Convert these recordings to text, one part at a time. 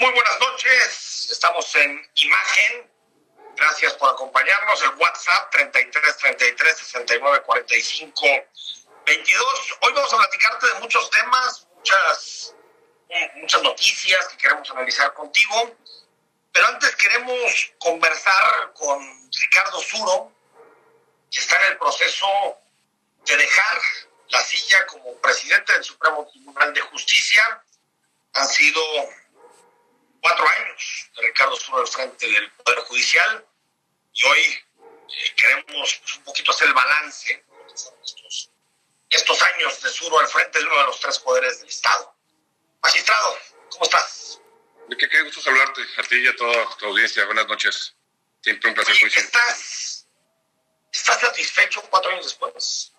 Muy buenas noches, estamos en imagen. Gracias por acompañarnos. El WhatsApp 33 33 69 45 22. Hoy vamos a platicarte de muchos temas, muchas, muchas noticias que queremos analizar contigo. Pero antes queremos conversar con Ricardo Suro, que está en el proceso de dejar la silla como presidente del Supremo Tribunal de Justicia. Han sido cuatro años de Ricardo Suro al frente del Poder Judicial y hoy eh, queremos pues, un poquito hacer el balance estos, estos años de Suro al frente de uno de los tres poderes del Estado. Magistrado, ¿cómo estás? Qué, qué gusto saludarte a ti y a toda tu audiencia. Buenas noches. Siempre un placer. Oye, ¿estás, ¿Estás satisfecho cuatro años después?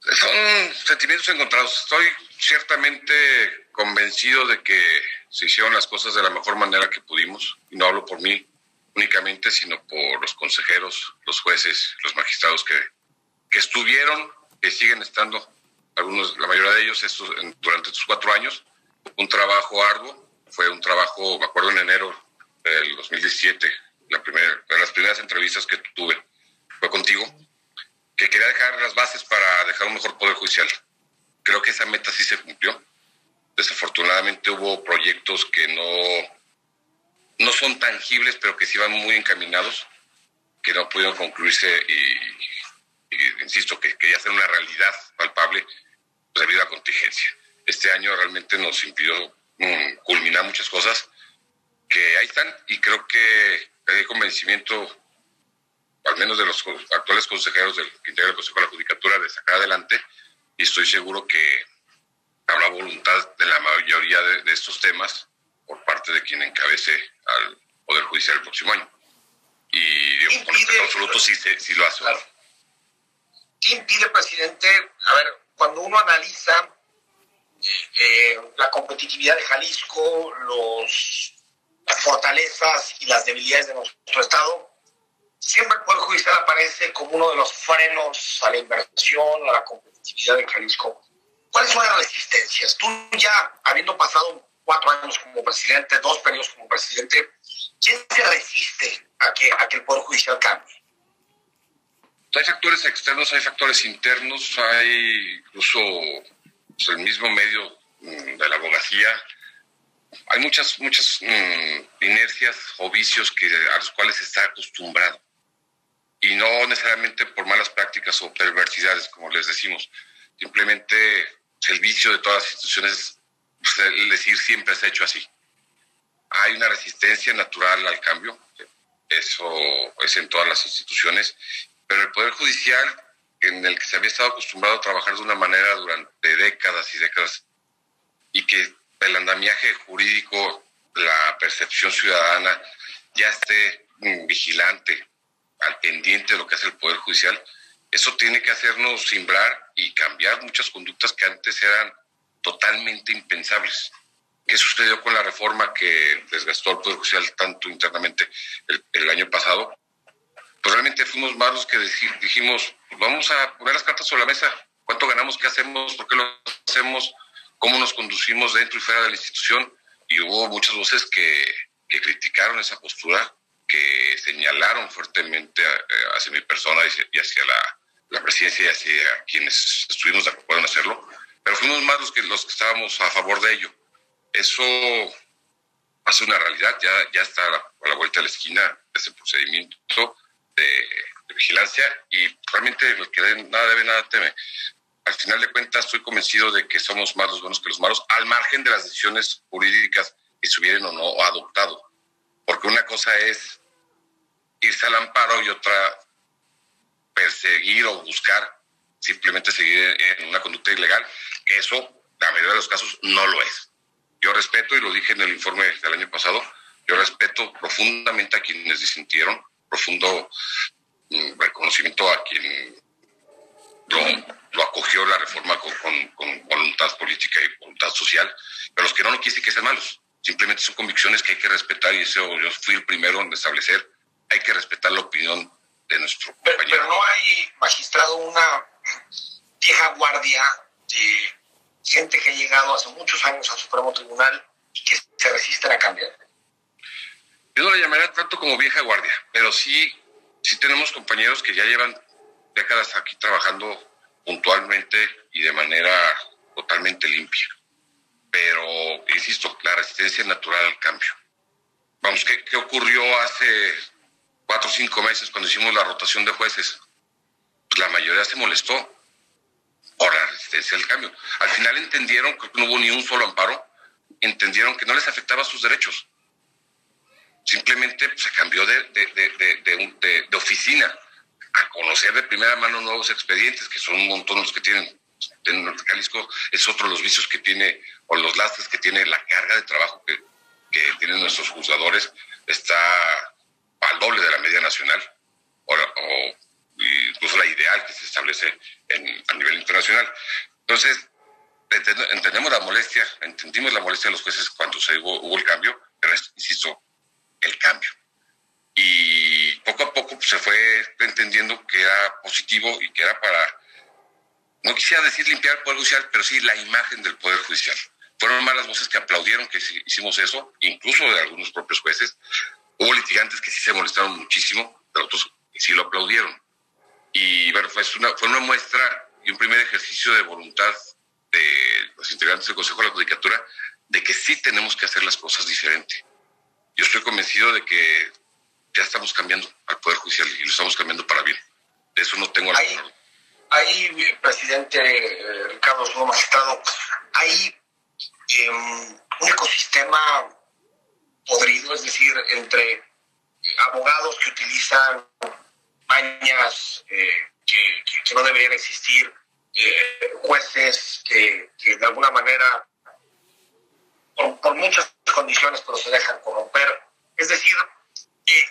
Son sentimientos encontrados. Estoy ciertamente convencido de que se hicieron las cosas de la mejor manera que pudimos. Y no hablo por mí únicamente, sino por los consejeros, los jueces, los magistrados que, que estuvieron, que siguen estando, algunos, la mayoría de ellos estos, durante estos cuatro años. Un trabajo arduo, fue un trabajo, me acuerdo en enero del 2017, la primera, de las primeras entrevistas que tuve fue contigo, que quería dejar las bases para dejar un mejor poder judicial. Creo que esa meta sí se cumplió. Desafortunadamente hubo proyectos que no, no son tangibles, pero que sí van muy encaminados, que no pudieron concluirse y, insisto, que quería ser una realidad palpable pues, debido a contingencia. Este año realmente nos impidió um, culminar muchas cosas que ahí están y creo que hay convencimiento al menos de los actuales consejeros del que integra el Consejo de la Judicatura, de sacar adelante y estoy seguro que habrá voluntad de la mayoría de, de estos temas por parte de quien encabece al Poder Judicial el próximo año. Y digo, con respeto absoluto sí, sí lo hace. Claro. ¿Qué impide, presidente? A ver, cuando uno analiza eh, eh, la competitividad de Jalisco, los, las fortalezas y las debilidades de nuestro Estado, siempre el Poder Judicial aparece como uno de los frenos a la inversión, a la competitividad de Jalisco. ¿Cuáles son las resistencias? Tú ya, habiendo pasado cuatro años como presidente, dos periodos como presidente, ¿quién se resiste a que, a que el Poder Judicial cambie? Hay factores externos, hay factores internos, hay incluso pues, el mismo medio mm, de la abogacía. Hay muchas, muchas mmm, inercias o vicios que, a los cuales se está acostumbrado. Y no necesariamente por malas prácticas o perversidades, como les decimos. Simplemente el vicio de todas las instituciones pues, el decir siempre se ha hecho así. Hay una resistencia natural al cambio, eso es en todas las instituciones, pero el Poder Judicial, en el que se había estado acostumbrado a trabajar de una manera durante décadas y décadas, y que el andamiaje jurídico, la percepción ciudadana, ya esté vigilante, al pendiente de lo que hace el Poder Judicial, eso tiene que hacernos simbrar y cambiar muchas conductas que antes eran totalmente impensables. ¿Qué sucedió con la reforma que desgastó al Poder Judicial tanto internamente el, año pasado? Pues realmente fuimos más los que dijimos, vamos a poner las cartas sobre la mesa. ¿Cuánto ganamos? ¿Qué hacemos? ¿Por qué lo hacemos? ¿Cómo nos conducimos dentro y fuera de la institución? Y hubo muchas voces que criticaron esa postura, que señalaron fuertemente hacia mi persona y hacia la, la presidencia y hacia quienes estuvimos de acuerdo en hacerlo pero fuimos más los que, los que estábamos a favor de ello. Eso hace una realidad, ya, ya está a la, a la vuelta de la esquina ese procedimiento de, de, vigilancia y realmente el que nada debe, nada teme. Al final de cuentas estoy convencido de que somos más los buenos que los malos, al margen de las decisiones jurídicas que se hubieran o no adoptado. Porque una cosa es irse al amparo y otra perseguir o buscar simplemente seguir en una conducta ilegal, eso, la mayoría de los casos, no lo es. Yo respeto, y lo dije en el informe del año pasado, yo respeto profundamente a quienes disintieron, profundo mm, reconocimiento a quien lo, lo, acogió la reforma con, voluntad política y voluntad social, pero los que no, no quieren que sean malos, simplemente son convicciones que hay que respetar y eso yo fui el primero en establecer, hay que respetar la opinión de nuestro compañero. Pero no hay, magistrado, una vieja guardia de gente que ha llegado hace muchos años al Supremo Tribunal y que se resiste cambiando. Yo no la llamaría tanto como vieja guardia, pero sí, sí tenemos compañeros que ya llevan décadas aquí trabajando puntualmente y de manera totalmente limpia. Pero, insisto, la resistencia natural al cambio. Vamos, ¿qué, qué ocurrió hace cuatro o cinco meses cuando hicimos la rotación de jueces? Pues la mayoría se molestó por la resistencia al cambio. Al final entendieron que no hubo ni un solo amparo, entendieron que no les afectaba sus derechos. Simplemente pues, se cambió de, de, de, de, oficina a conocer de primera mano nuevos expedientes, que son un montón los que tienen. En Jalisco es otro de los vicios que tiene, o los lastres que tiene la carga de trabajo que, que tienen nuestros juzgadores, está al doble de la media nacional, o, o incluso la ideal que se establece a nivel internacional. Entonces, entendemos la molestia, entendimos la molestia de los jueces cuando se hubo, el cambio, pero insisto, el cambio. Y poco a poco se fue entendiendo que era positivo y que era para, no quisiera decir limpiar el Poder Judicial, pero sí la imagen del Poder Judicial. Fueron más las voces que aplaudieron que hicimos eso, incluso de algunos propios jueces. Hubo litigantes que sí se molestaron muchísimo, pero otros sí lo aplaudieron. Y bueno, fue una, fue una muestra y un primer ejercicio de voluntad de los integrantes del Consejo de la Judicatura de que sí tenemos que hacer las cosas diferente. Yo estoy convencido de que ya estamos cambiando al Poder Judicial y lo estamos cambiando para bien. De eso no tengo la Ahí, ahí presidente eh, Ricardo Sudo Magistrado, hay em, un ecosistema podrido, es decir, entre abogados que utilizan mañas eh, que, no deberían existir, eh, jueces que, de alguna manera, por, muchas condiciones, pero se dejan corromper. Es decir, eh,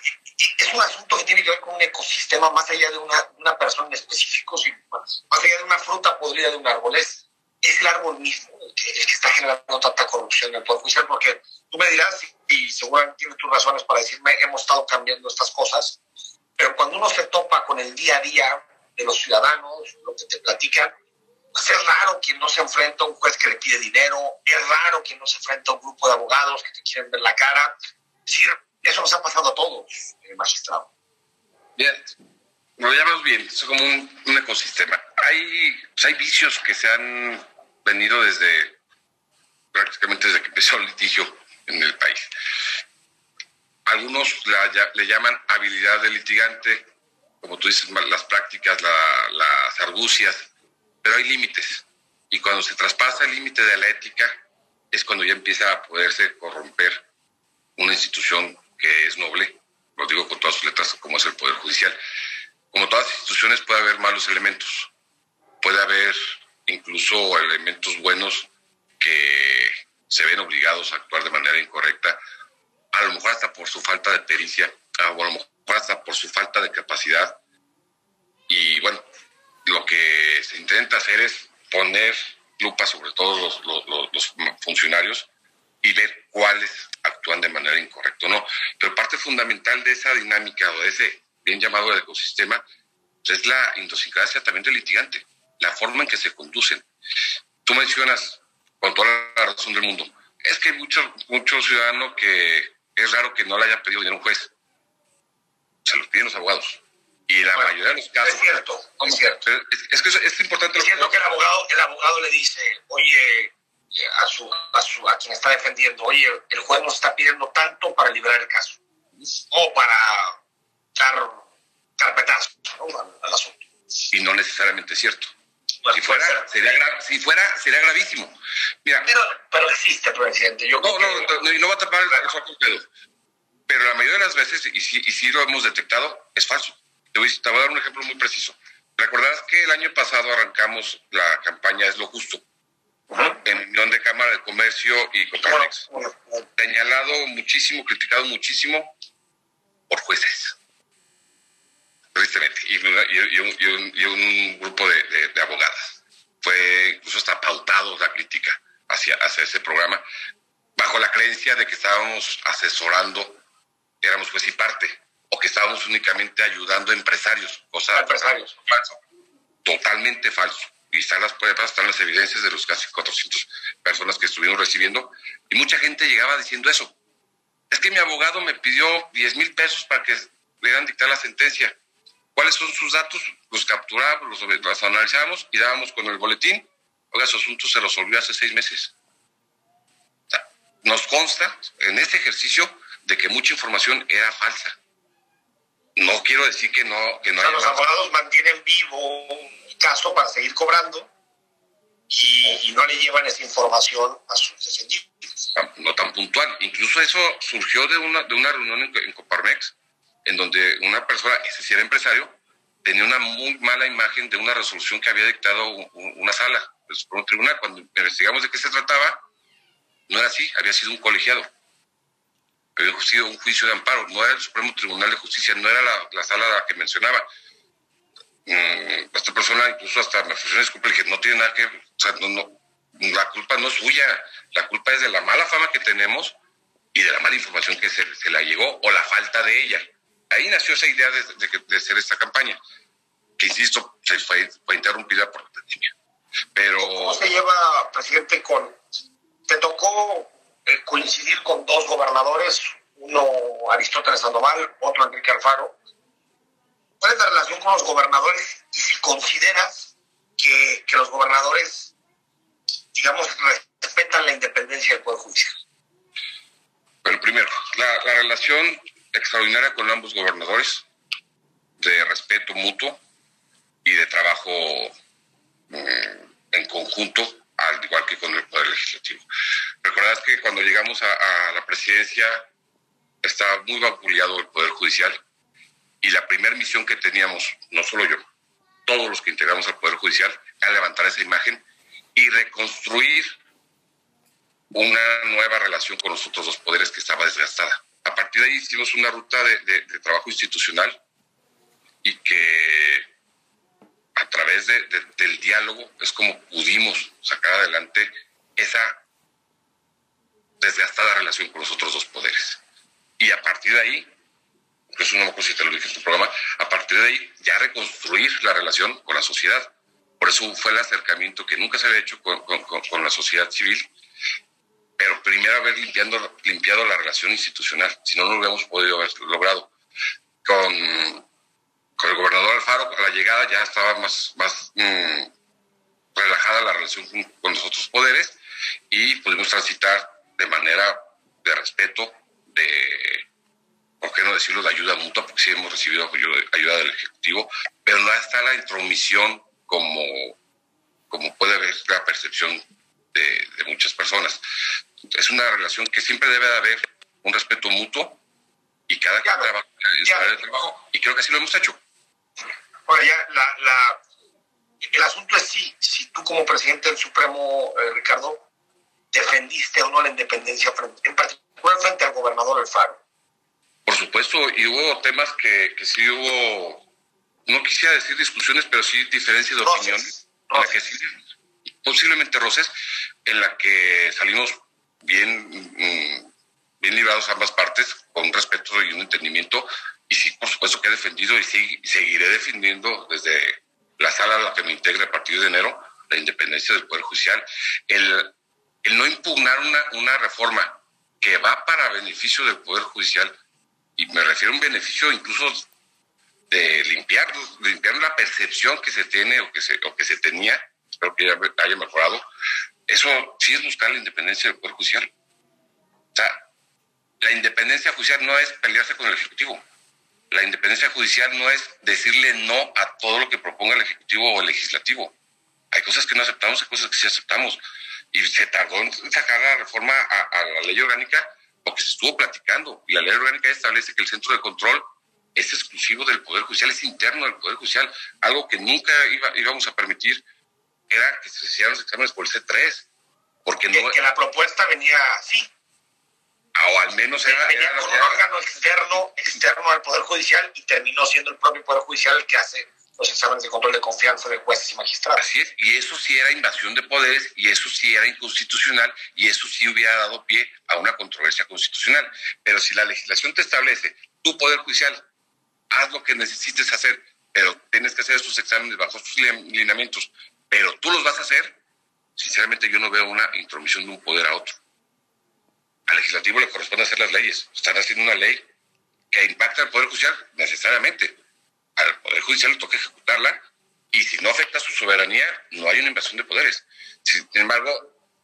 es un asunto que tiene que ver con un ecosistema más allá de una, persona en específico, más, allá de una fruta podrida de un árbol. Es, el árbol mismo el que, está generando tanta corrupción en el Poder Judicial, porque tú me dirás, y seguramente tienes tus razones para decirme, hemos estado cambiando estas cosas, pero cuando uno se topa con el día a día de los ciudadanos, lo que te platican, pues es raro quien no se enfrenta a un juez que le pide dinero, es raro quien no se enfrenta a un grupo de abogados que te quieren ver la cara. Es decir, eso nos ha pasado a todos, eh, magistrado. Bien, lo llamas bien, es como un, ecosistema. Hay, pues hay vicios que se han venido desde prácticamente desde que empezó el litigio en el país. Algunos le llaman habilidad de litigante, como tú dices, las prácticas, las argucias, pero hay límites. Y cuando se traspasa el límite de la ética, es cuando ya empieza a poderse corromper una institución que es noble, lo digo con todas sus letras, como es el Poder Judicial. Como todas las instituciones puede haber malos elementos, puede haber incluso elementos buenos que se ven obligados a actuar de manera incorrecta a lo mejor hasta por su falta de pericia, a lo mejor hasta por su falta de capacidad. Y bueno, lo que se intenta hacer es poner lupa sobre todos los, funcionarios y ver cuáles actúan de manera incorrecta o no. Pero parte fundamental de esa dinámica o de ese bien llamado ecosistema es la idiosincrasia también del litigante, la forma en que se conducen. Tú mencionas, con toda la razón del mundo, es que hay muchos mucho ciudadanos que es raro que no le haya pedido dinero un juez. Se los piden los abogados. Y la mayoría de los casos. Es cierto, es cierto. Es, que es, importante. Es cierto que el abogado, el abogado le dice, oye, a, su, a, su, a quien está defendiendo, oye, el juez nos está pidiendo tanto para librar el caso. O para dar carpetazo al, asunto. Y no necesariamente es cierto. Si, fuera, sería si fuera, sería gravísimo. Mira, pero, pero existe, presidente. Yo no, no, no, y no va a tapar el dedo. Pero la mayoría de las veces, y si, y si lo hemos detectado, es falso. Te voy, a dar un ejemplo muy preciso. Recordarás que el año pasado arrancamos la campaña Es lo Justo, en Unión de Cámara de Comercio y Coparmex. Señalado muchísimo, criticado muchísimo por jueces. Tristemente. Y, y, un, grupo de, de abogadas. Fue incluso hasta pautado la crítica hacia, hacia ese programa, bajo la creencia de que estábamos asesorando, éramos pues y parte, o que estábamos únicamente ayudando a empresarios, cosa empresarios. falso, totalmente falso. Y están las pruebas, están las evidencias de los casi 400 personas que estuvimos recibiendo, y mucha gente llegaba diciendo eso. Es que mi abogado me pidió 10 mil pesos para que le dieran dictar la sentencia. ¿Cuáles son sus datos? Los capturamos, los, los analizamos y dábamos con el boletín. Oiga, su asunto se resolvió hace seis meses. nos consta en este ejercicio de que mucha información era falsa. No quiero decir que no. Que no los abogados mantienen vivo el caso para seguir cobrando y, no le llevan esa información a sus descendientes. No tan puntual. Incluso eso surgió de una, de una reunión en, Coparmex, en donde una persona, ese sí era empresario, tenía una muy mala imagen de una resolución que había dictado una sala por un tribunal. Cuando investigamos de qué se trataba, no era así, había sido un colegiado había sido un juicio de amparo, no era el Supremo Tribunal de Justicia, no era la, sala que mencionaba. Mm, esta persona incluso hasta me ofreció disculpa y dije, no tiene nada que o sea, no, la culpa no es suya, la culpa es de la mala fama que tenemos y de la mala información que se, se la llegó o la falta de ella. Ahí nació esa idea de, de, hacer esta campaña, que insisto, se fue, fue interrumpida por la pandemia. Pero... ¿Cómo se lleva, presidente, con... Te tocó eh, coincidir con dos gobernadores, uno Aristóteles Sandoval, otro Enrique Alfaro. ¿Cuál es la relación con los gobernadores y si consideras que, los gobernadores, digamos, respetan la independencia del Poder Judicial? Bueno, primero, la, relación extraordinaria con ambos gobernadores, de respeto mutuo y de trabajo mm, en conjunto al igual que con el Poder Legislativo. Recordarás que cuando llegamos a, la presidencia estaba muy vapuleado el Poder Judicial y la primera misión que teníamos, no solo yo, todos los que integramos al Poder Judicial, era levantar esa imagen y reconstruir una nueva relación con los otros dos poderes que estaba desgastada. A partir de ahí hicimos una ruta de trabajo institucional y que a través del diálogo es como pudimos sacar adelante esa desgastada relación con los otros dos poderes. Y a partir de ahí, es una cosa si te lo dije en tu programa, a partir de ahí ya reconstruir la relación con la sociedad. Por eso fue el acercamiento que nunca se había hecho con, con la sociedad civil, pero primero haber limpiando, limpiado la relación institucional, si no, no lo hubiéramos podido haber logrado. Con, con el gobernador Alfaro, a la llegada ya estaba más, más mm, relajada la relación con, los otros poderes y pudimos transitar de manera de respeto, de, ¿por qué no decirlo?, de ayuda mutua, porque sí hemos recibido ayuda, del Ejecutivo, pero no está la intromisión como, como puede haber la percepción de muchas personas. Es una relación que siempre debe de haber un respeto mutuo y cada quien trabaja en el trabajo, y creo que así lo hemos hecho. Ahora ya, la, el asunto es si, si tú como presidente del Supremo, eh, Ricardo, defendiste o no la independencia, en particular frente al gobernador Alfaro. Por supuesto, y hubo temas que, que sí hubo, no quisiera decir discusiones, pero sí diferencias de opinión, posiblemente roces, en la que salimos bien, mm, bien librados ambas partes, con respeto y un entendimiento, y sí, por supuesto que he defendido y seguiré defendiendo desde la sala a la que me integra a partir de enero la independencia del Poder Judicial, el, el no impugnar una, una reforma que va para beneficio del Poder Judicial, y me refiero a un beneficio incluso de limpiar, limpiar la percepción que se tiene o que se, o que se tenía, espero que ya haya mejorado, eso sí es buscar la independencia del Poder Judicial. O sea, la independencia judicial no es pelearse con el Ejecutivo. La independencia judicial no es decirle no a todo lo que proponga el Ejecutivo o el Legislativo. Hay cosas que no aceptamos, hay cosas que sí aceptamos. Y se tardó en sacar la reforma a, la ley orgánica porque se estuvo platicando. Y la ley orgánica establece que el centro de control es exclusivo del Poder Judicial, es interno del Poder Judicial. Algo que nunca iba, íbamos a permitir era que se hicieran los exámenes por el C3. Porque no... que la propuesta venía así o al menos era, un órgano externo, externo al Poder Judicial y terminó siendo el propio Poder Judicial el que hace los exámenes de control de confianza de jueces y magistrados. Así es, y eso sí era invasión de poderes, y eso sí era inconstitucional, y eso sí hubiera dado pie a una controversia constitucional. Pero si la legislación te establece, tu Poder Judicial, haz lo que necesites hacer, pero tienes que hacer estos exámenes bajo estos lineamientos, pero tú los vas a hacer, sinceramente yo no veo una intromisión de un poder a otro al legislativo le corresponde hacer las leyes. Están haciendo una ley que impacta al Poder Judicial necesariamente. Al Poder Judicial le toca ejecutarla y si no afecta a su soberanía, no hay una invasión de poderes. Sin embargo,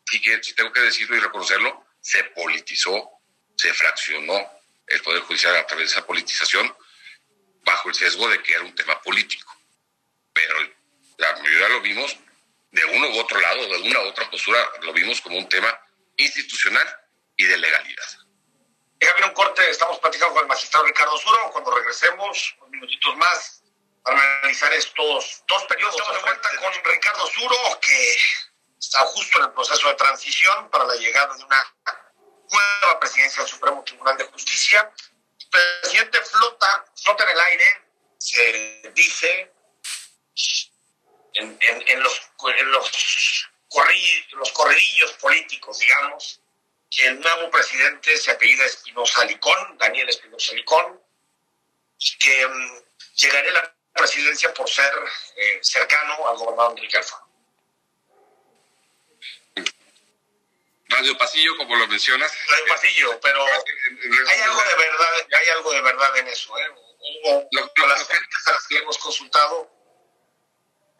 sí tengo que decirlo y reconocerlo, se politizó, se fraccionó el Poder Judicial a través de esa politización bajo el sesgo de que era un tema político. Pero la mayoría lo vimos de uno u otro lado, de una u otra postura, lo vimos como un tema institucional y de legalidad. Déjame un corte, estamos platicando con el magistrado Ricardo Suro. Cuando regresemos, unos minutitos más, para analizar estos dos periodos. Estamos de vuelta con Ricardo Suro, que está justo en el proceso de transición para la llegada de una nueva presidencia del Supremo Tribunal de Justicia. El presidente flota, flota en el aire, se dice en, en, los, en los, los corredillos políticos, digamos, que el nuevo presidente se apellida Espinosa Licón, Daniel Espinosa Licón, que um, a la presidencia por ser eh, cercano al gobernador Enrique Alfaro. Radio Pasillo, como lo mencionas. Radio Pasillo, pero hay algo de verdad, hay algo de verdad en eso, ¿eh? Hubo las fuentes a las que hemos consultado.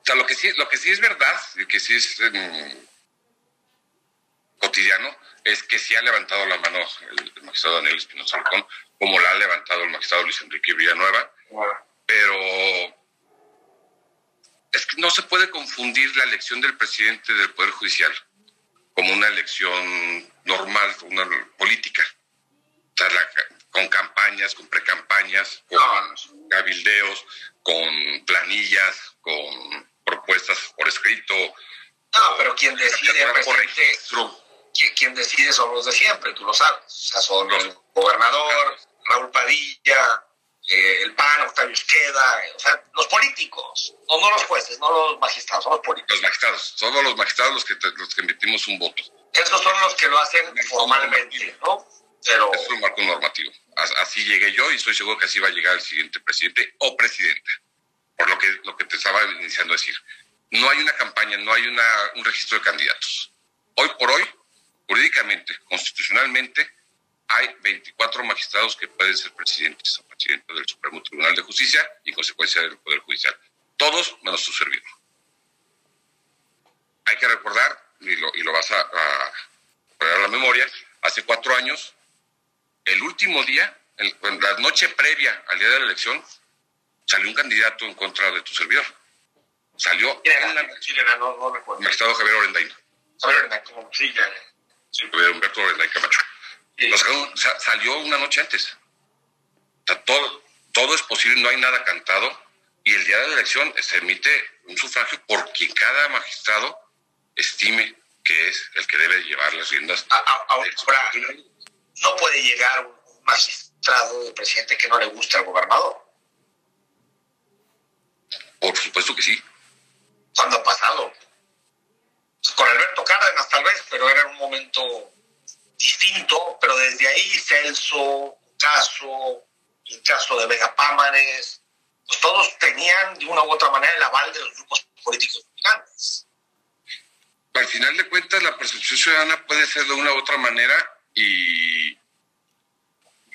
Sea, lo que sí, lo que sí es verdad, y que sí es cotidiano, es que sí ha levantado la mano el, magistrado Daniel Espinosa Alcón, como la ha levantado el magistrado Luis Enrique Villanueva, pero es que no se puede confundir la elección del presidente del Poder Judicial como una elección normal, una política. con campañas, con precampañas, con cabildeos, con planillas, con propuestas por escrito. No, pero quien decide, presidente, quien decide son los de siempre, tú lo sabes. O sea, son los gobernador, Raúl Padilla, eh, el PAN, Octavio Esqueda, o sea, los políticos, no, no los jueces, no los magistrados, son los políticos. Los magistrados, somos los magistrados los que, los que emitimos un voto. Esos son los que lo hacen formalmente, ¿no? Pero... Es un marco normativo. Así llegué yo y estoy seguro que así va a llegar el siguiente presidente o presidenta. Por lo que, lo que te estaba iniciando a decir. No hay una campaña, no hay una, un registro de candidatos. Hoy por hoy, jurídicamente, constitucionalmente, hay 24 magistrados que pueden ser presidentes o presidentes del Supremo Tribunal de Justicia y en consecuencia del Poder Judicial. Todos menos su servidor. Hay que recordar, y lo, y lo vas a, a poner a la memoria, hace cuatro años, el último día, la noche previa al día de la elección, salió un candidato en contra de tu servidor. Salió la... no, no recuerdo. Magistrado Javier Orendain. Javier sí, ya. Sí. Javier Humberto Camacho salió una noche antes. todo, todo es posible, no hay nada cantado. Y el día de la elección se emite un sufragio por quien cada magistrado estime que es el que debe llevar las riendas. Ahora, no puede llegar un magistrado de presidente que no le guste al gobernador. Por supuesto que sí. ¿Cuándo ha pasado? Con Alberto Cárdenas tal vez, pero era un momento distinto, pero desde ahí Celso, Caso, el caso de Megapámanes, pues todos tenían de una u otra manera el aval de los grupos políticos dominantes. Al final de cuentas, la percepción ciudadana puede ser de una u otra manera y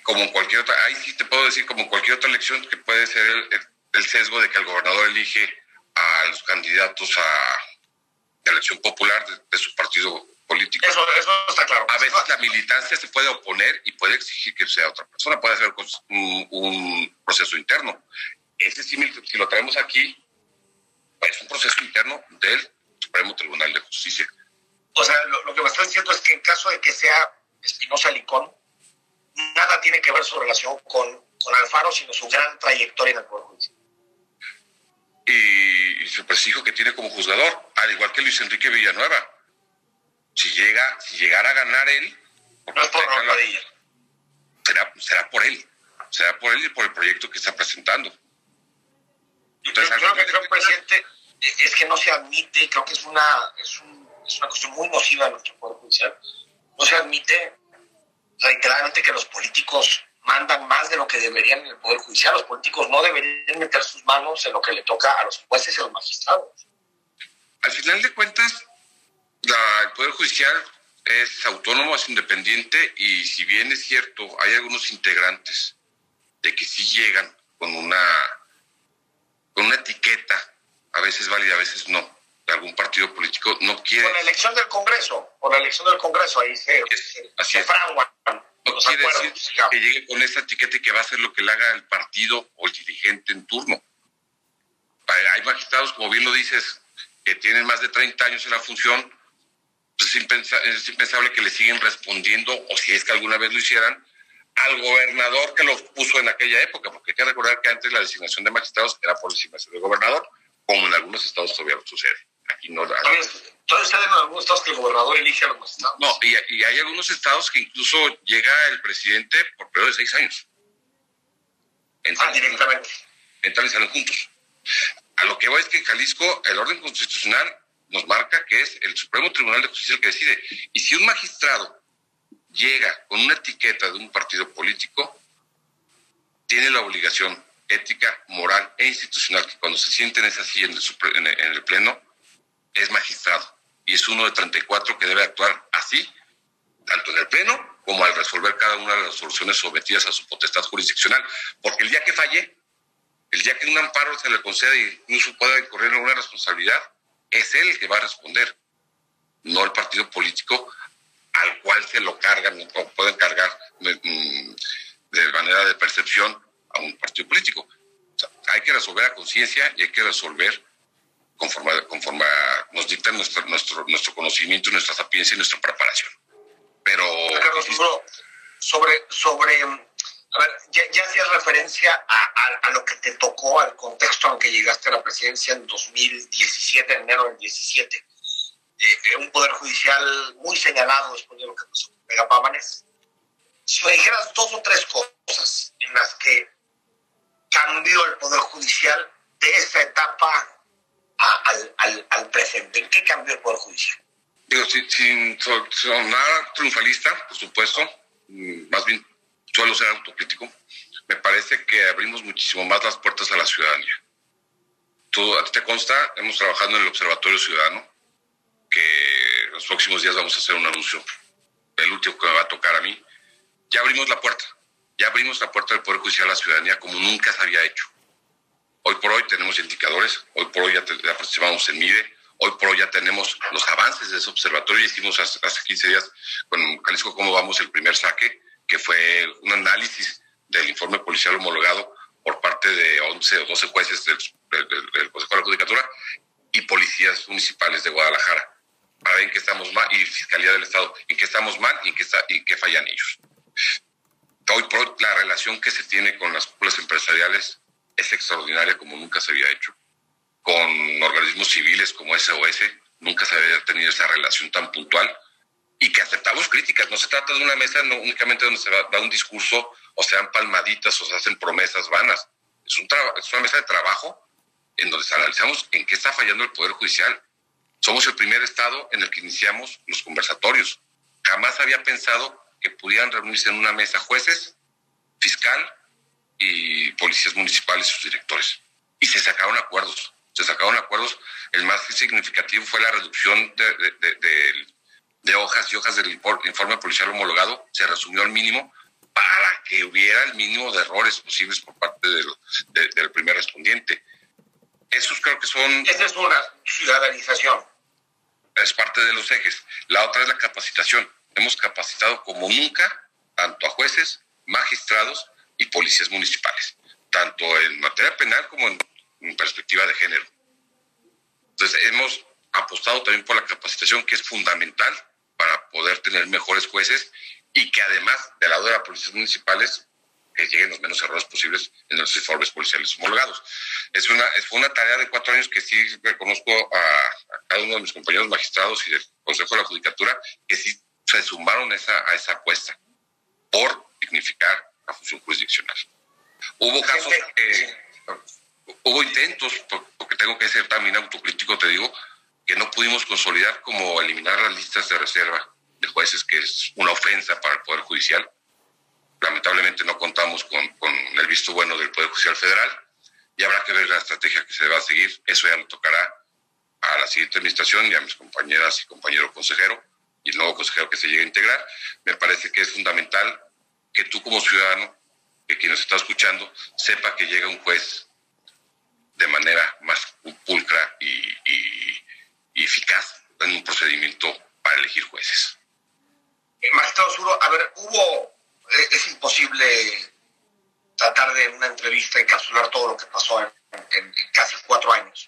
como cualquier otra, ahí sí te puedo decir como cualquier otra elección que puede ser el, sesgo de que el gobernador elige a los candidatos a elección popular de su partido político. Eso, eso está claro. A veces la militancia se puede oponer y puede exigir que sea otra persona, puede hacer un, proceso interno. Ese sí, si lo traemos aquí, es un proceso interno del Supremo Tribunal de Justicia. O sea, lo, que me estás diciendo es que en caso de que sea Espinosa Licón, nada tiene que ver su relación con, con Alfaro, sino su gran trayectoria en el Poder Judicial. Y, y su prestigio que tiene como juzgador, al igual que Luis Enrique Villanueva. Si llega, si llegara a ganar él, no es por será, será por él, será por él y por el proyecto que está presentando. Entonces, creo que el presidente es que no se admite, creo que es una, es, es una cuestión muy nociva en nuestro Poder Judicial, no se admite reiteradamente que los políticos mandan más de lo que deberían en el Poder Judicial. Los políticos no deberían meter sus manos en lo que le toca a los jueces y a los magistrados. Al final de cuentas, la, el Poder Judicial es autónomo, es independiente y si bien es cierto, hay algunos integrantes de que sí llegan con una, con una etiqueta, a veces válida, a veces no, de algún partido político, no quiere... Con la elección del Congreso, con la elección del Congreso, ahí se, así es. No quiere decir que llegue con esa etiqueta y que va a hacer lo que le haga el partido o el dirigente en turno. Hay magistrados, como bien lo dices, que tienen más de 30 años en la función, pues es, impensable que le siguen respondiendo, o si es que alguna vez lo hicieran, al gobernador que los puso en aquella época, porque hay que recordar que antes la designación de magistrados era por designación de gobernador, como en algunos estados todavía sucede. Aquí no. Todavía sucede en algunos estados que el gobernador elige a los magistrados. No, y, y, hay algunos estados que incluso llega el presidente por periodo de seis años. Entran, ah, directamente. Entran y salen juntos. A lo que voy es que en Jalisco el orden constitucional nos marca que es el Supremo Tribunal de Justicia el que decide. Y si un magistrado llega con una etiqueta de un partido político, tiene la obligación ética, moral e institucional que cuando se sienten en esa silla en el, Pleno, es magistrado. Y es uno de 34 que debe actuar así, tanto en el Pleno como al resolver cada una de las resoluciones sometidas a su potestad jurisdiccional. Porque el día que falle, el día que un amparo se le conceda y incluso pueda incurrir en una responsabilidad, es él el que va a responder, no el partido político al cual se lo cargan o pueden cargar mm, de, manera de percepción a un partido político. hay que resolver a conciencia y hay que resolver conforme, conforme nos dicta nuestro, nuestro, nuestro conocimiento, nuestra sapiencia y nuestra preparación. Pero... Carlos, sobre, sobre a ver, ya, ya hacías referencia a, lo que te tocó, al contexto en que llegaste a la presidencia en 2017, en enero del 17. Eh, eh, un poder judicial muy señalado después de lo que pasó con Megapámanes. Si me dijeras dos o tres cosas en las que cambió el poder judicial de esa etapa al, presente, ¿en qué cambió el poder judicial? Digo, sin, sin sonar triunfalista, por supuesto, mm, más bien suelo ser autocrítico, me parece que abrimos muchísimo más las puertas a la ciudadanía. A ti te consta, hemos trabajado en el Observatorio Ciudadano, que en los próximos días vamos a hacer un anuncio, el último que me va a tocar a mí. Ya abrimos la puerta, ya abrimos la puerta del Poder Judicial a la ciudadanía como nunca se había hecho. Hoy por hoy tenemos indicadores, hoy por hoy ya, participamos en MIDE, hoy por hoy ya tenemos los avances de ese observatorio. Hicimos hace, hace 15 días con Jalisco cómo vamos el primer saque que fue un análisis del informe policial homologado por parte de 11 o 12 jueces del, Consejo de la Judicatura y policías municipales de Guadalajara, para ver en qué estamos mal, y Fiscalía del Estado, en qué estamos mal y en y qué fallan ellos. Hoy por hoy, la relación que se tiene con las cúpulas empresariales es extraordinaria como nunca se había hecho. Con organismos civiles como SOS, nunca se había tenido esa relación tan puntual y que aceptamos críticas. No se trata de una mesa no únicamente donde se da un discurso o se dan palmaditas o se hacen promesas vanas. Es, es una mesa de trabajo en donde analizamos en qué está fallando el Poder Judicial. Somos el primer Estado en el que iniciamos los conversatorios. Jamás había pensado que pudieran reunirse en una mesa jueces, fiscal y policías municipales sus directores. Y se sacaron acuerdos. Se sacaron acuerdos. El más significativo fue la reducción del de hojas y hojas del informe policial homologado se resumió al mínimo para que hubiera el mínimo de errores posibles por parte del, primer respondiente. Esos creo que son... Esa es una ciudadanización. Es parte de los ejes. La otra es la capacitación. Hemos capacitado como nunca tanto a jueces, magistrados y policías municipales, tanto en materia penal como en perspectiva de género. Entonces, hemos apostado también por la capacitación, que es fundamental para poder tener mejores jueces y que además, del lado de las policías municipales, que lleguen los menos errores posibles en los informes policiales homologados. Es una, fue una tarea de cuatro años que sí reconozco a, cada uno de mis compañeros magistrados y del Consejo de la Judicatura que sí se sumaron esa, a esa apuesta por dignificar la función jurisdiccional. Hubo casos que, hubo intentos, porque tengo que ser también autocrítico, te digo, que no pudimos consolidar como eliminar las listas de reserva de jueces, que es una ofensa para el Poder Judicial. Lamentablemente no contamos con, con el visto bueno del Poder Judicial Federal y habrá que ver la estrategia que se va a seguir. Eso ya le tocará a la siguiente administración y a mis compañeras y compañero consejero y el nuevo consejero que se llegue a integrar. Me parece que es fundamental que tú como ciudadano, que quien nos está escuchando, sepa que llega un juez de manera más pulcra y, eficaz en un procedimiento para elegir jueces. Eh, magistrado Suro, a ver, hubo, eh, es imposible tratar de una entrevista encapsular todo lo que pasó en, casi cuatro años.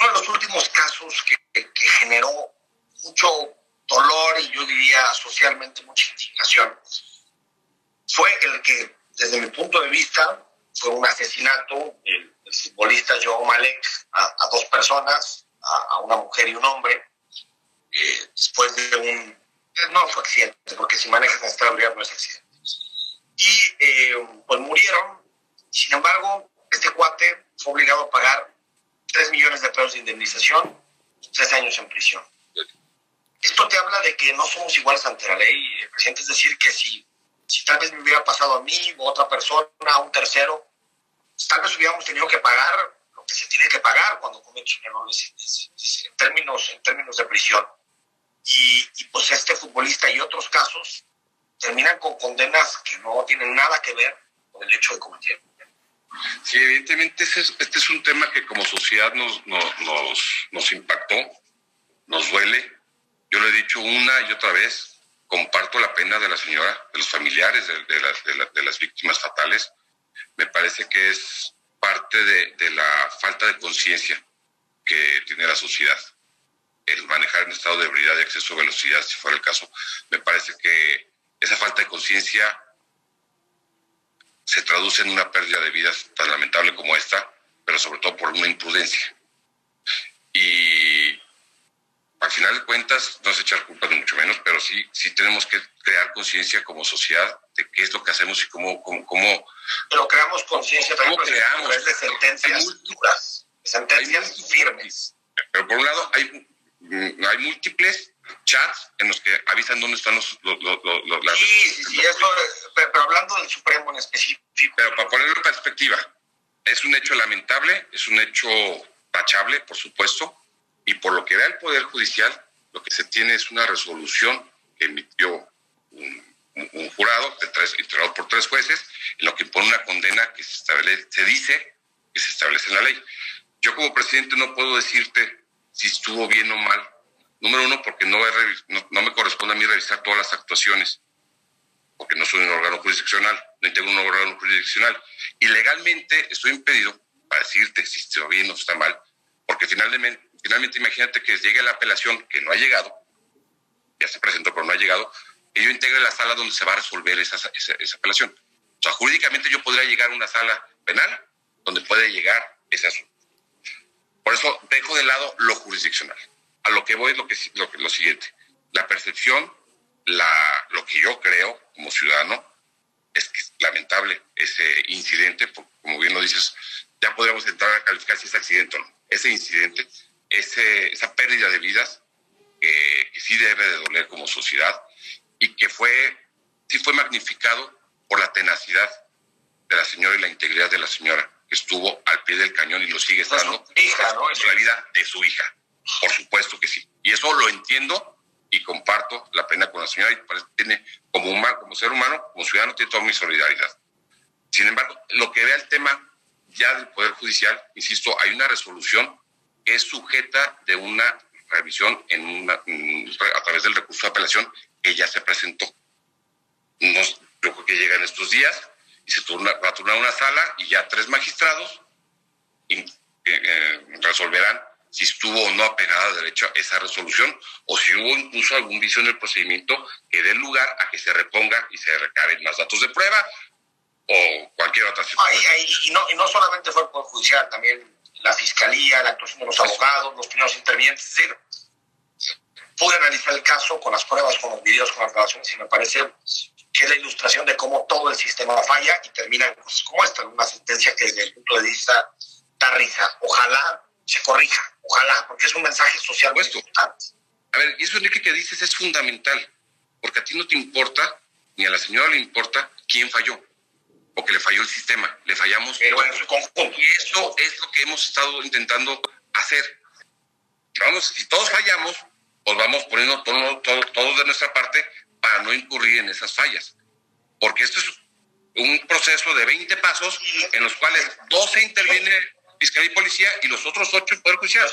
Uno de los últimos casos que generó mucho dolor y yo diría socialmente mucha indignación fue el que, desde mi punto de vista, fue un asesinato del, futbolista Joe Malek a, dos personas, a, una mujer y un hombre, eh, después de un... Eh, no fue accidente, porque si manejas en estado no es accidente. Y eh, pues murieron. Sin embargo, este cuate fue obligado a pagar 3 millones de pesos de indemnización, tres años en prisión. Esto te habla de que no somos iguales ante la ley, presidente. Es decir, que si, si tal vez me hubiera pasado a mí o a otra persona, a un tercero, tal vez hubiéramos tenido que pagar lo que se tiene que pagar cuando cometes un error en términos, en términos de prisión. Y, pues este futbolista y otros casos terminan con condenas que no tienen nada que ver con el hecho de cometer. Sí, evidentemente este es, este es un tema que como sociedad nos, nos, nos, nos impactó, nos duele. Yo lo he dicho una y otra vez, comparto la pena de la señora, de los familiares de, las víctimas fatales me parece que es parte de, la falta de conciencia que tiene la sociedad. El manejar en estado de ebriedad y exceso de velocidad, si fuera el caso, me parece que esa falta de conciencia se traduce en una pérdida de vidas tan lamentable como esta, pero sobre todo por una imprudencia. Y al final de cuentas, no es echar culpa de mucho menos, pero sí, sí tenemos que crear conciencia como sociedad de qué es lo que hacemos y cómo... cómo, cómo pero creamos conciencia ¿cómo creamos? de sentencias duras, sentencias firmes. Pero por un lado, hay, mm, hay múltiples chats en los que avisan dónde están los... los, las, sí, sí, sí, eso, pero hablando del Supremo en específico. Pero para ponerlo en perspectiva, es un hecho lamentable, es un hecho tachable, por supuesto, y por lo que da el Poder Judicial, lo que se tiene es una resolución que emitió un, jurado de tres, integrado por tres jueces, en lo que impone una condena que se, establece, se dice que se establece en la ley. Yo como presidente no puedo decirte si estuvo bien o mal. Número uno, porque no, me corresponde a mí revisar todas las actuaciones, porque no soy un órgano jurisdiccional, no tengo un órgano jurisdiccional. Y legalmente estoy impedido para decirte si estuvo bien o está mal, porque finalmente, finalmente imagínate que llegue la apelación, que no ha llegado, ya se presentó pero no ha llegado, y yo integre la sala donde se va a resolver esa, esa, apelación. O sea, jurídicamente yo podría llegar a una sala penal donde puede llegar ese asunto. Por eso dejo de lado lo jurisdiccional. A lo que voy es lo, que, lo, lo siguiente. La percepción, la, lo que yo creo como ciudadano, es que es lamentable ese incidente, como bien lo dices, ya podríamos entrar a calificar si es accidente o no. Ese incidente, ese, esa pérdida de vidas, que sí debe de doler como sociedad y que fue, sí fue magnificado por la tenacidad de la señora y la integridad de la señora, que estuvo al pie del cañón y lo sigue estando. hija, ¿no? la vida de su hija. Por supuesto que sí. Y eso lo entiendo y comparto la pena con la señora y tiene como humano, como ser humano, como ciudadano, tiene toda mi solidaridad. Sin embargo, lo que vea el tema ya del Poder Judicial, insisto, hay una resolución que es sujeta de una revisión en una, a través del recurso de apelación que ya se presentó. Nos, yo creo que llegan estos días y se turna, va a turnar una sala y ya tres magistrados eh, eh, resolverán si estuvo o no apegada a derecho a esa resolución o si hubo incluso algún vicio en el procedimiento que dé lugar a que se reponga y se recaben más datos de prueba o cualquier otra situación. y, no, y no solamente fue el Poder Judicial, también la Fiscalía, la actuación de los abogados, los primeros intervinientes. Es decir, pude analizar el caso con las pruebas, con los videos, con las grabaciones y me parece que es la ilustración de cómo todo el sistema falla y termina en cosas como esta, en una sentencia que desde el punto de vista da risa. Ojalá se corrija, ojalá, porque es un mensaje social muy importante. A ver, y eso, Enrique, que dices es fundamental, porque a ti no te importa, ni a la señora le importa quién falló o que le falló el sistema, le fallamos. Pero en su conjunto. Y eso es lo que hemos estado intentando hacer. Vamos, si todos fallamos, pues vamos poniendo todo, todo, todo de nuestra parte para no incurrir en esas fallas. Porque esto es un proceso de 20 pasos en los cuales 12 interviene Fiscalía y Policía y los otros 8 el Poder Judicial.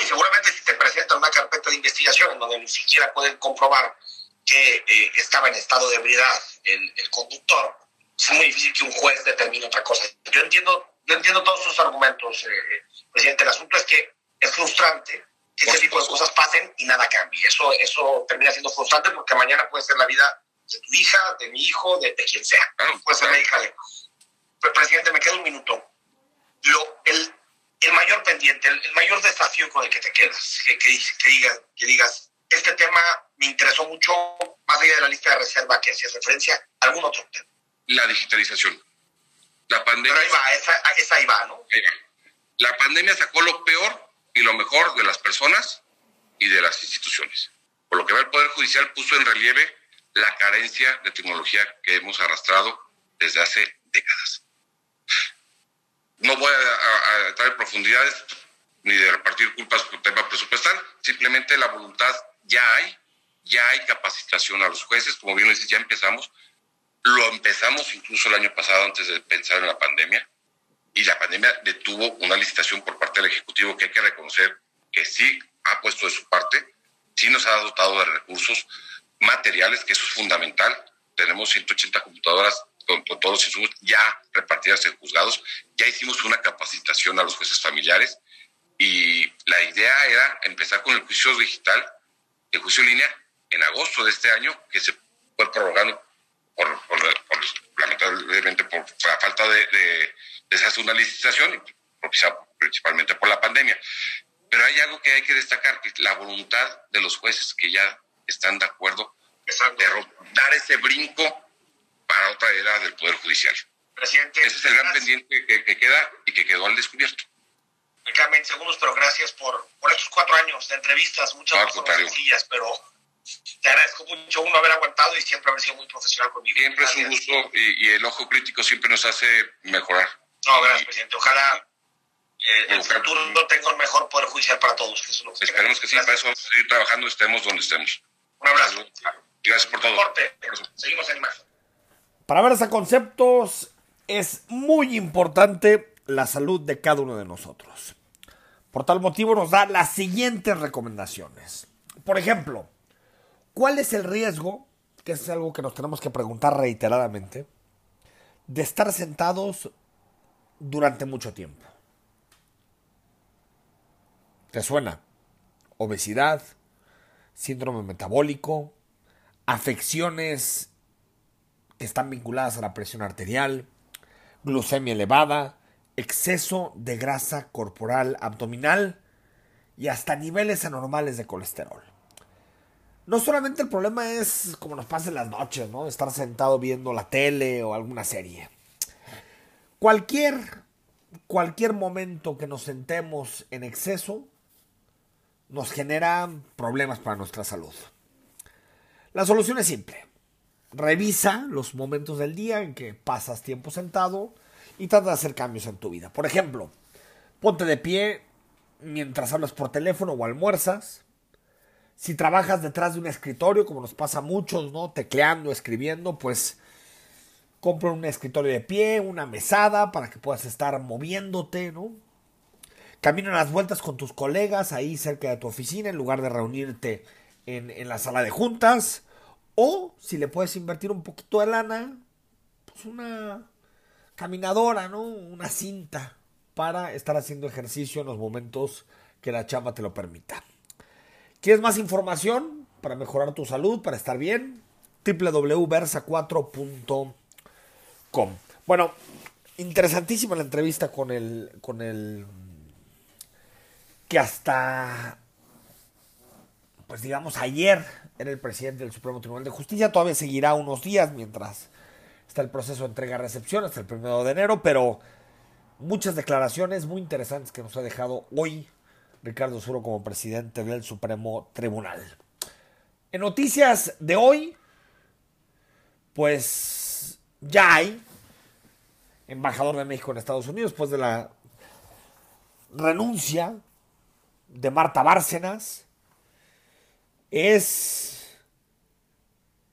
y seguramente si te presentan una carpeta de investigación en donde ni siquiera pueden comprobar que eh, estaba en estado de ebriedad el, el, conductor, es muy difícil que un juez determine otra cosa. Yo entiendo, yo entiendo todos sus argumentos, eh, presidente. El asunto es que es frustrante que ese tipo de cosas pasen y nada cambie. Eso, eso termina siendo frustrante porque mañana puede ser la vida de tu hija, de mi hijo, de, quien sea. puede ser la hija de... presidente, me queda un minuto. Lo, el, el mayor pendiente, el, mayor desafío con el que te quedas, que, que, digas, que digas, este tema me interesó mucho, más allá de la lista de reserva que hacía referencia, algún otro tema. La digitalización. La pandemia. Pero ahí va, esa, esa ahí va, ¿no? La pandemia sacó lo peor y lo mejor de las personas y de las instituciones. Por lo que va el Poder Judicial puso en relieve la carencia de tecnología que hemos arrastrado desde hace décadas. No voy a, entrar en profundidades ni de repartir culpas por tema presupuestal, simplemente la voluntad ya hay, ya hay capacitación a los jueces, como bien lo dices, ya empezamos, lo empezamos incluso el año pasado antes de pensar en la pandemia, y la pandemia detuvo una licitación por parte del Ejecutivo que hay que reconocer que sí ha puesto de su parte, sí nos ha dotado de recursos materiales, que eso es fundamental. Tenemos 180 computadoras con, todos los insumos ya repartidas en juzgados. Ya hicimos una capacitación a los jueces familiares y la idea era empezar con el juicio digital, el juicio en línea, en agosto de este año, que se fue prorrogando por, lamentablemente por la falta de esa es una licitación, principalmente por la pandemia. Pero hay algo que hay que destacar, que es la voluntad de los jueces que ya están de acuerdo de dar ese brinco para otra edad del Poder Judicial. Presidente, ese es el gran pendiente que, queda y que quedó al descubierto. Carmen, segundos, pero gracias por, por estos cuatro años de entrevistas, muchas no, sencillas, pero te agradezco mucho uno haber aguantado y siempre haber sido muy profesional conmigo. Siempre es un gusto y el ojo crítico siempre nos hace mejorar. No, gracias, presidente. Ojalá eh, el futuro tenga un mejor poder judicial para todos. Esperemos que sí, para eso vamos a seguir trabajando, estemos donde estemos. Un abrazo. Gracias por todo. Seguimos en imagen. Para ver a conceptos es muy importante la salud de cada uno de nosotros. Por tal motivo nos da las siguientes recomendaciones. Por ejemplo, ¿cuál es el riesgo, que es algo que nos tenemos que preguntar reiteradamente, de estar sentados durante mucho tiempo. ¿Te suena? Obesidad, síndrome metabólico, afecciones que están vinculadas a la presión arterial, glucemia elevada, exceso de grasa corporal abdominal y hasta niveles anormales de colesterol. No solamente el problema es como nos pasa en las noches, ¿no? Estar sentado viendo la tele o alguna serie. Cualquier, cualquier momento que nos sentemos en exceso nos genera problemas para nuestra salud. La solución es simple. Revisa los momentos del día en que pasas tiempo sentado y trata de hacer cambios en tu vida. Por ejemplo, ponte de pie mientras hablas por teléfono o almuerzas. Si trabajas detrás de un escritorio, como nos pasa a muchos, ¿no? Tecleando, escribiendo, pues compra un escritorio de pie, una mesada para que puedas estar moviéndote, ¿no? Camina las vueltas con tus colegas ahí cerca de tu oficina en lugar de reunirte en, en la sala de juntas. O si le puedes invertir un poquito de lana, pues una caminadora, ¿no? Una cinta para estar haciendo ejercicio en los momentos que la chamba te lo permita. ¿Quieres más información para mejorar tu salud, para estar bien? www.versa4.com bueno, interesantísima la entrevista con el, con el que hasta, pues digamos, ayer era el presidente del Supremo Tribunal de Justicia, todavía seguirá unos días mientras está el proceso de entrega-recepción hasta el primero de enero, pero muchas declaraciones muy interesantes que nos ha dejado hoy Ricardo Suro como presidente del Supremo Tribunal. En noticias de hoy, pues ya hay embajador de México en Estados Unidos después de la renuncia de Marta Bárcenas. es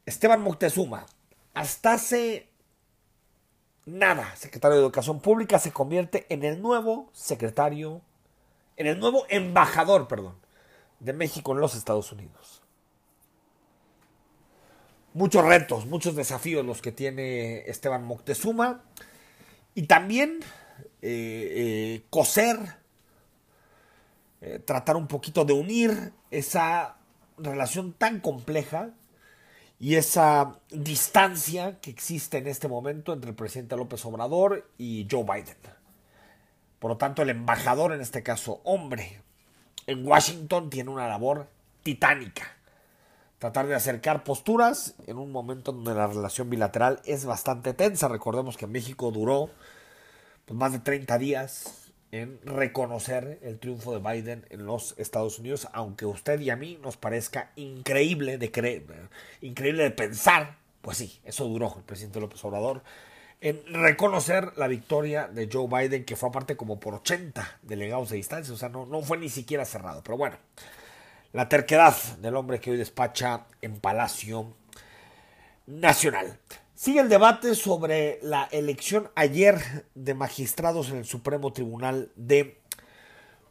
Esteban Moctezuma. Hasta hace nada, secretario de Educación Pública, se convierte en el nuevo secretario, en el nuevo embajador, perdón, de México en los Estados Unidos. Muchos retos, muchos desafíos los que tiene Esteban Moctezuma y también eh, eh, coser, eh, tratar un poquito de unir esa relación tan compleja y esa distancia que existe en este momento entre el presidente López Obrador y Joe Biden. Por lo tanto, el embajador, en este caso hombre, en Washington tiene una labor titánica. Tratar de acercar posturas en un momento donde la relación bilateral es bastante tensa. Recordemos que México duró pues, más de 30 días en reconocer el triunfo de Biden en los Estados Unidos, aunque usted y a mí nos parezca increíble de creer, increíble de pensar, pues sí, eso duró el presidente López Obrador en reconocer la victoria de Joe Biden, que fue aparte como por 80 delegados de distancia, o sea, no, no fue ni siquiera cerrado, pero bueno, la terquedad del hombre que hoy despacha en Palacio Nacional. Sigue el debate sobre la elección ayer de magistrados en el Supremo Tribunal de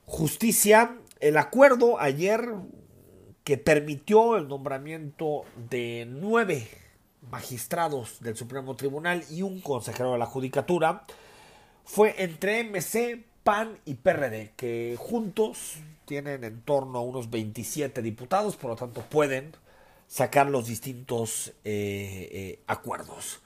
Justicia. El acuerdo ayer que permitió el nombramiento de nueve magistrados del Supremo Tribunal y un consejero de la Judicatura fue entre MC, PAN y PRD, que juntos tienen en torno a unos 27 diputados, por lo tanto pueden sacar los distintos eh, eh, acuerdos.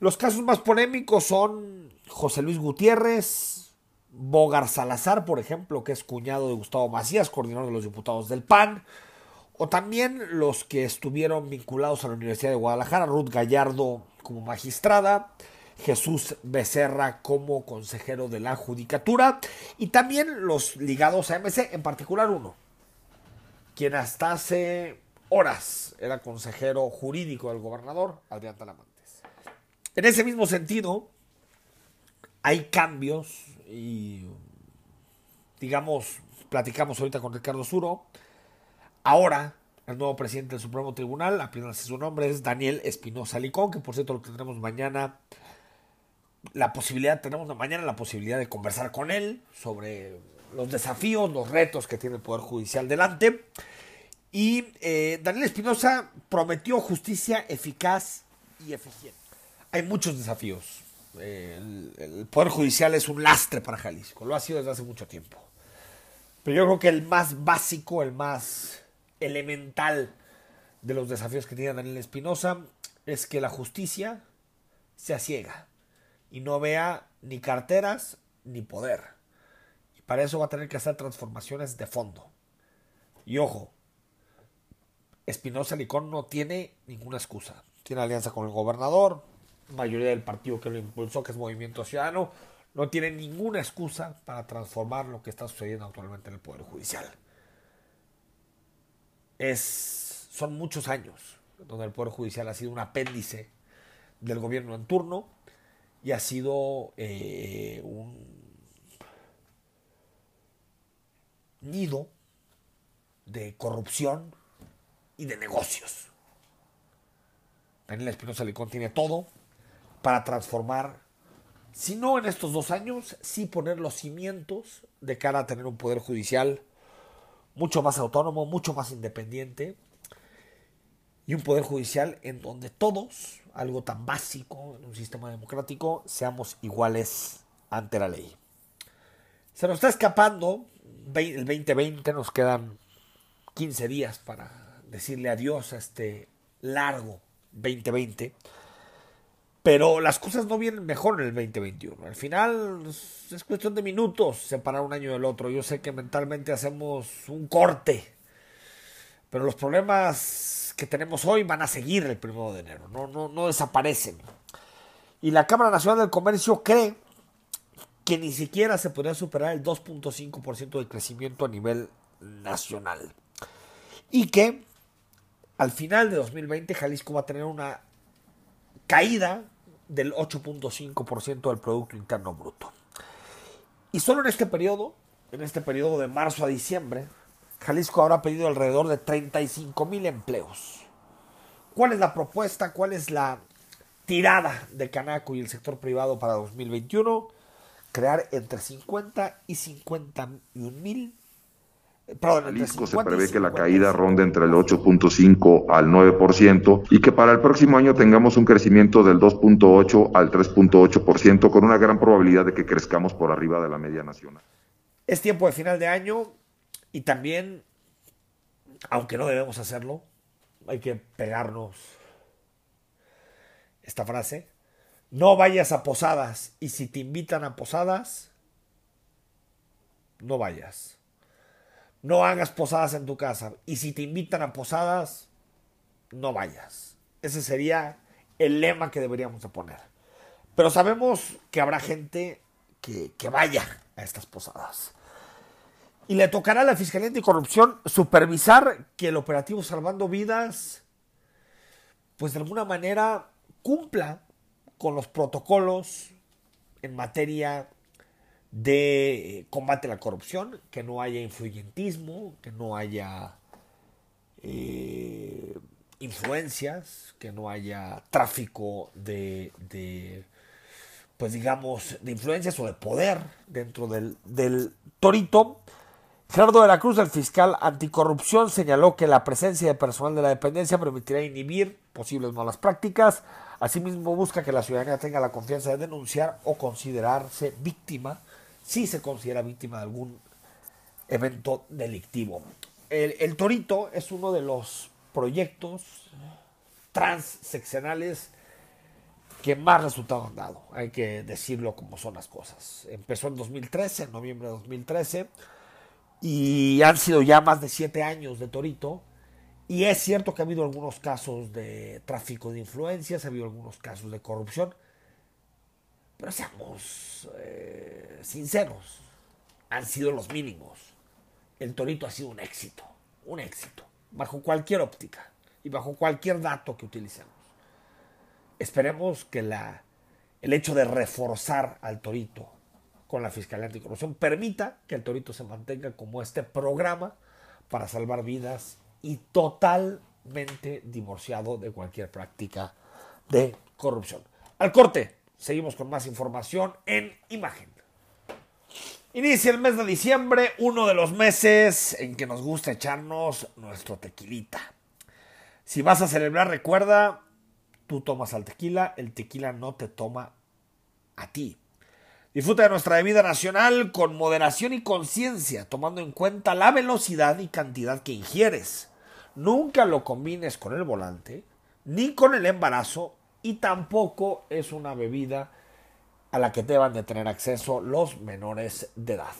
Los casos más polémicos son José Luis Gutiérrez, Bogar Salazar, por ejemplo, que es cuñado de Gustavo Macías, coordinador de los diputados del PAN, o también los que estuvieron vinculados a la Universidad de Guadalajara, Ruth Gallardo como magistrada, Jesús Becerra como consejero de la Judicatura, y también los ligados a MC, en particular uno, quien hasta hace horas era consejero jurídico del gobernador, Adrián Talamantes. En ese mismo sentido, hay cambios y, digamos, platicamos ahorita con Ricardo Suro. Ahora, el nuevo presidente del Supremo Tribunal, apenas su nombre, es Daniel Espinosa Licón, que por cierto lo tendremos mañana. La posibilidad, tenemos mañana la posibilidad de conversar con él sobre los desafíos, los retos que tiene el Poder Judicial delante. Y eh, Daniel Espinosa prometió justicia eficaz y eficiente. Hay muchos desafíos. el, Poder Judicial es un lastre para Jalisco, lo ha sido desde hace mucho tiempo. Pero yo creo que el más básico, el más elemental de los desafíos que tiene Daniel Espinosa es que la justicia sea ciega y no vea ni carteras ni poder. Y para eso va a tener que hacer transformaciones de fondo. Y ojo, Espinosa Licón no tiene ninguna excusa. Tiene alianza con el gobernador, mayoría del partido que lo impulsó, que es Movimiento Ciudadano, no tiene ninguna excusa para transformar lo que está sucediendo actualmente en el Poder Judicial. Son muchos años donde el Poder Judicial ha sido un apéndice del gobierno en turno y ha sido eh, un nido de corrupción, y de negocios. Daniel Espinosa Licón tiene todo para transformar, si no en estos dos años, sí poner los cimientos de cara a tener un poder judicial mucho más autónomo, mucho más independiente y un poder judicial en donde todos, algo tan básico en un sistema democrático, seamos iguales ante la ley. Se nos está escapando el 2020, nos quedan 15 días para decirle adiós a este largo 2020. Pero las cosas no vienen mejor en el 2021. Al final es cuestión de minutos separar un año del otro. Yo sé que mentalmente hacemos un corte. Pero los problemas que tenemos hoy van a seguir el primero de enero. No, no, no desaparecen. Y la Cámara Nacional del Comercio cree que ni siquiera se podría superar el 2.5% de crecimiento a nivel nacional. Y que al final de 2020 Jalisco va a tener una caída del 8.5% del Producto Interno Bruto. Y solo en este periodo, en este periodo de marzo a diciembre, Jalisco habrá pedido alrededor de 35 mil empleos. ¿Cuál es la propuesta? ¿Cuál es la tirada de Canaco y el sector privado para 2021? Crear entre 50 y 51 mil Jalisco se prevé que la caída ronde entre el 8.5 al 9% y que para el próximo año tengamos un crecimiento del 2.8 al 3.8% con una gran probabilidad de que crezcamos por arriba de la media nacional. Es tiempo de final de año y también, aunque no debemos hacerlo, hay que pegarnos esta frase. No vayas a posadas y si te invitan a posadas, no vayas. No hagas posadas en tu casa. Y si te invitan a posadas, no vayas. Ese sería el lema que deberíamos de poner. Pero sabemos que habrá gente que, que vaya a estas posadas. Y le tocará a la Fiscalía Anticorrupción supervisar que el operativo Salvando Vidas, pues de alguna manera cumpla con los protocolos en materia de combate a la corrupción, que no haya influyentismo, que no haya eh, influencias, que no haya tráfico de, de, pues digamos, de influencias o de poder dentro del, del torito. Gerardo de la Cruz, el fiscal anticorrupción, señaló que la presencia de personal de la dependencia permitirá inhibir posibles malas prácticas. Asimismo, busca que la ciudadanía tenga la confianza de denunciar o considerarse víctima si se considera víctima de algún evento delictivo. El, Torito es uno de los proyectos transseccionales que más resultados han dado. Hay que decirlo como son las cosas. Empezó en 2013, en noviembre de 2013, y han sido ya más de siete años de Torito. Y es cierto que ha habido algunos casos de tráfico de influencias, ha habido algunos casos de corrupción, pero seamos eh, sinceros, han sido los mínimos. El Torito ha sido un éxito, un éxito, bajo cualquier óptica y bajo cualquier dato que utilicemos. Esperemos que la, el hecho de reforzar al Torito con la Fiscalía Anticorrupción permita que el Torito se mantenga como este programa para salvar vidas y totalmente divorciado de cualquier práctica de corrupción. Al corte, Seguimos con más información en imagen. Inicia el mes de diciembre, uno de los meses en que nos gusta echarnos nuestro tequilita. Si vas a celebrar, recuerda, tú tomas al tequila, el tequila no te toma a ti. Disfruta de nuestra bebida nacional con moderación y conciencia, tomando en cuenta la velocidad y cantidad que ingieres. Nunca lo combines con el volante, ni con el embarazo, y tampoco es una bebida a la que deban de tener acceso los menores de edad.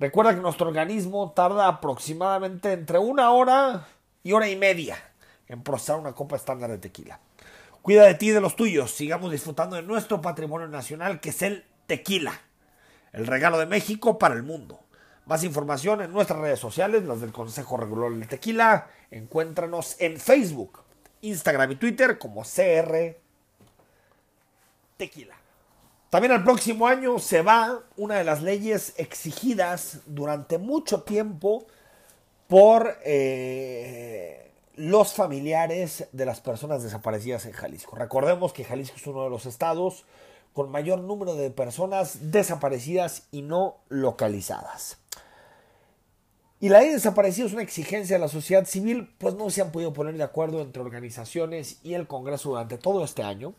Recuerda que nuestro organismo tarda aproximadamente entre una hora y hora y media en procesar una copa estándar de tequila. Cuida de ti y de los tuyos. Sigamos disfrutando de nuestro patrimonio nacional que es el tequila. El regalo de México para el mundo. Más información en nuestras redes sociales, las del Consejo Regular del Tequila. Encuéntranos en Facebook, Instagram y Twitter como CR tequila. También al próximo año se va una de las leyes exigidas durante mucho tiempo por eh, los familiares de las personas desaparecidas en Jalisco. Recordemos que Jalisco es uno de los estados con mayor número de personas desaparecidas y no localizadas. Y la ley de desaparecidos es una exigencia de la sociedad civil, pues no se han podido poner de acuerdo entre organizaciones y el Congreso durante todo este año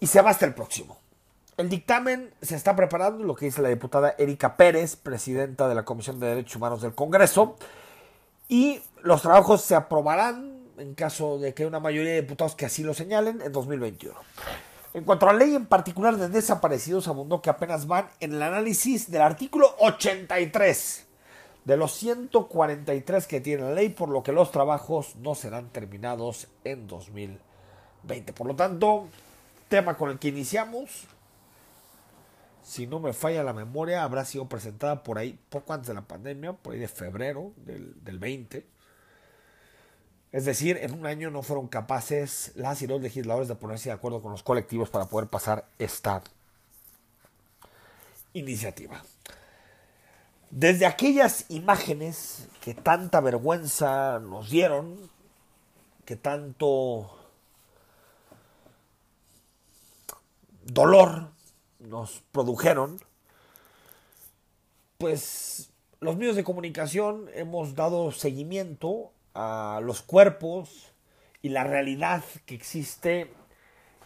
y se va hasta el próximo. El dictamen se está preparando, lo que dice la diputada Erika Pérez, presidenta de la Comisión de Derechos Humanos del Congreso, y los trabajos se aprobarán en caso de que una mayoría de diputados que así lo señalen en 2021. En cuanto a la ley en particular de desaparecidos, abundó que apenas van en el análisis del artículo 83 de los 143 que tiene la ley, por lo que los trabajos no serán terminados en 2020. Por lo tanto, tema con el que iniciamos, si no me falla la memoria, habrá sido presentada por ahí poco antes de la pandemia, por ahí de febrero del, del 20. Es decir, en un año no fueron capaces las y los legisladores de ponerse de acuerdo con los colectivos para poder pasar esta iniciativa. Desde aquellas imágenes que tanta vergüenza nos dieron, que tanto dolor nos produjeron, pues los medios de comunicación hemos dado seguimiento a los cuerpos y la realidad que existe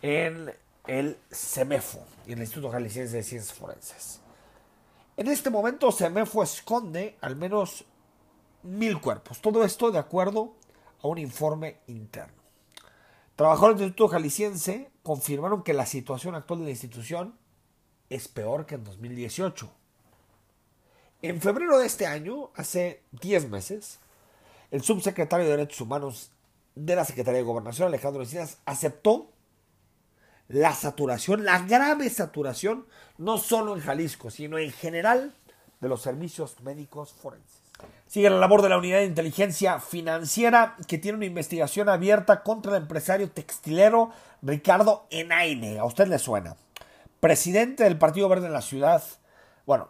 en el CEMEFO y el Instituto Jalisciense de Ciencias Forenses. En este momento CEMEFO esconde al menos mil cuerpos. Todo esto de acuerdo a un informe interno. Trabajadores del Instituto Jalisciense confirmaron que la situación actual de la institución es peor que en 2018. En febrero de este año, hace 10 meses, el subsecretario de Derechos Humanos de la Secretaría de Gobernación, Alejandro Encinas, aceptó la saturación, la grave saturación, no solo en Jalisco, sino en general de los servicios médicos forenses. Sigue la labor de la Unidad de Inteligencia Financiera que tiene una investigación abierta contra el empresario textilero Ricardo Enaine. A usted le suena. Presidente del Partido Verde en la ciudad. Bueno,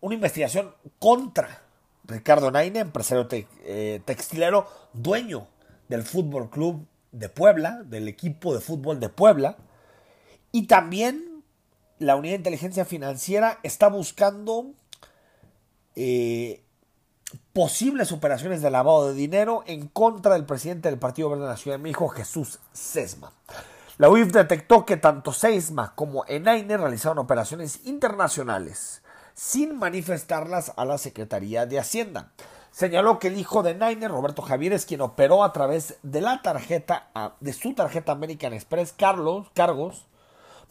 una investigación contra Ricardo Enaine, empresario eh, textilero, dueño del Fútbol Club de Puebla, del equipo de fútbol de Puebla. Y también la Unidad de Inteligencia Financiera está buscando eh, posibles operaciones de lavado de dinero en contra del presidente del Partido Verde de la Ciudad de México, Jesús Sesma. La UIF detectó que tanto Sesma como Enaine realizaron operaciones internacionales sin manifestarlas a la Secretaría de Hacienda. Señaló que el hijo de Enaine, Roberto Javier, es quien operó a través de la tarjeta, de su tarjeta American Express, Carlos, cargos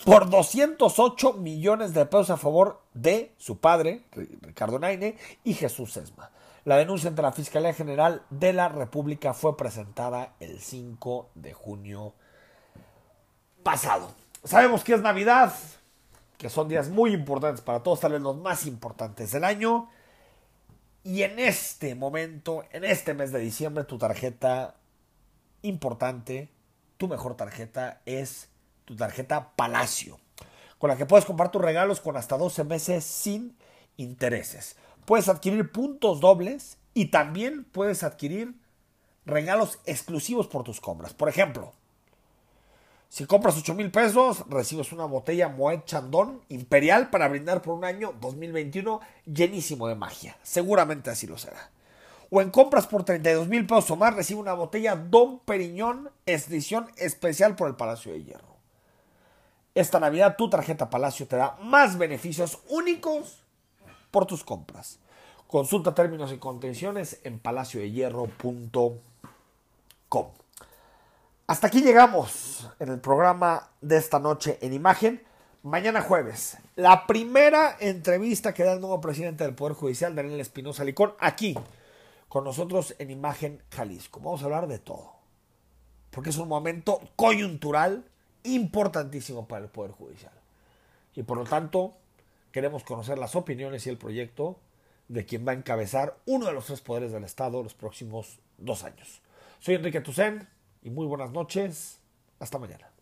por 208 millones de pesos a favor de su padre, Ricardo Naine, y Jesús Sesma. La denuncia ante la Fiscalía General de la República fue presentada el 5 de junio pasado. Sabemos que es Navidad, que son días muy importantes para todos, tal vez los más importantes del año. Y en este momento, en este mes de diciembre, tu tarjeta importante, tu mejor tarjeta es tu tarjeta Palacio, con la que puedes comprar tus regalos con hasta 12 meses sin intereses. Puedes adquirir puntos dobles y también puedes adquirir regalos exclusivos por tus compras. Por ejemplo, si compras 8 mil pesos, recibes una botella Moet Chandon Imperial para brindar por un año 2021 llenísimo de magia. Seguramente así lo será. O en compras por 32 mil pesos o más, recibe una botella Don Periñón edición especial por el Palacio de Hierro. Esta Navidad tu tarjeta Palacio te da más beneficios únicos por tus compras. Consulta términos y condiciones en palaciodehierro.com. Hasta aquí llegamos en el programa de esta noche en imagen. Mañana jueves, la primera entrevista que da el nuevo presidente del Poder Judicial, Daniel Espinosa Licón, aquí con nosotros en Imagen Jalisco. Vamos a hablar de todo, porque es un momento coyuntural importantísimo para el Poder Judicial. Y por lo tanto, queremos conocer las opiniones y el proyecto de quien va a encabezar uno de los tres poderes del Estado los próximos dos años. Soy Enrique Tucen y muy buenas noches. Hasta mañana.